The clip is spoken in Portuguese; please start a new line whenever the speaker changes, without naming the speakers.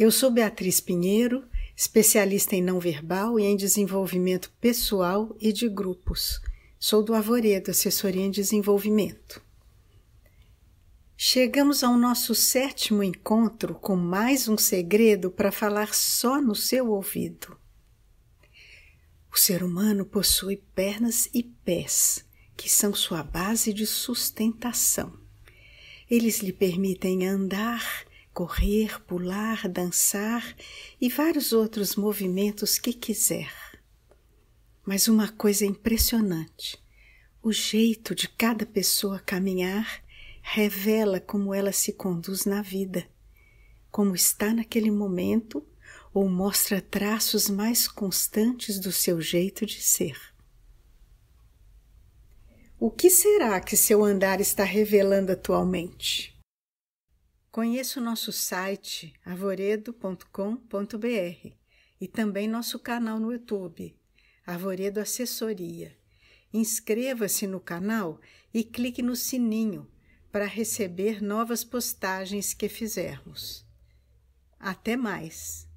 Eu sou Beatriz Pinheiro, especialista em não verbal e em desenvolvimento pessoal e de grupos. Sou do Avoredo, assessoria em desenvolvimento. Chegamos ao nosso sétimo encontro com mais um segredo para falar só no seu ouvido. O ser humano possui pernas e pés, que são sua base de sustentação. Eles lhe permitem andar, correr, pular, dançar e vários outros movimentos que quiser. Mas uma coisa impressionante: o jeito de cada pessoa caminhar revela como ela se conduz na vida, como está naquele momento ou mostra traços mais constantes do seu jeito de ser. O que será que seu andar está revelando atualmente? Conheça o nosso site arvoredo.com.br e também nosso canal no YouTube, Arvoredo Assessoria. Inscreva-se no canal e clique no sininho para receber novas postagens que fizermos. Até mais!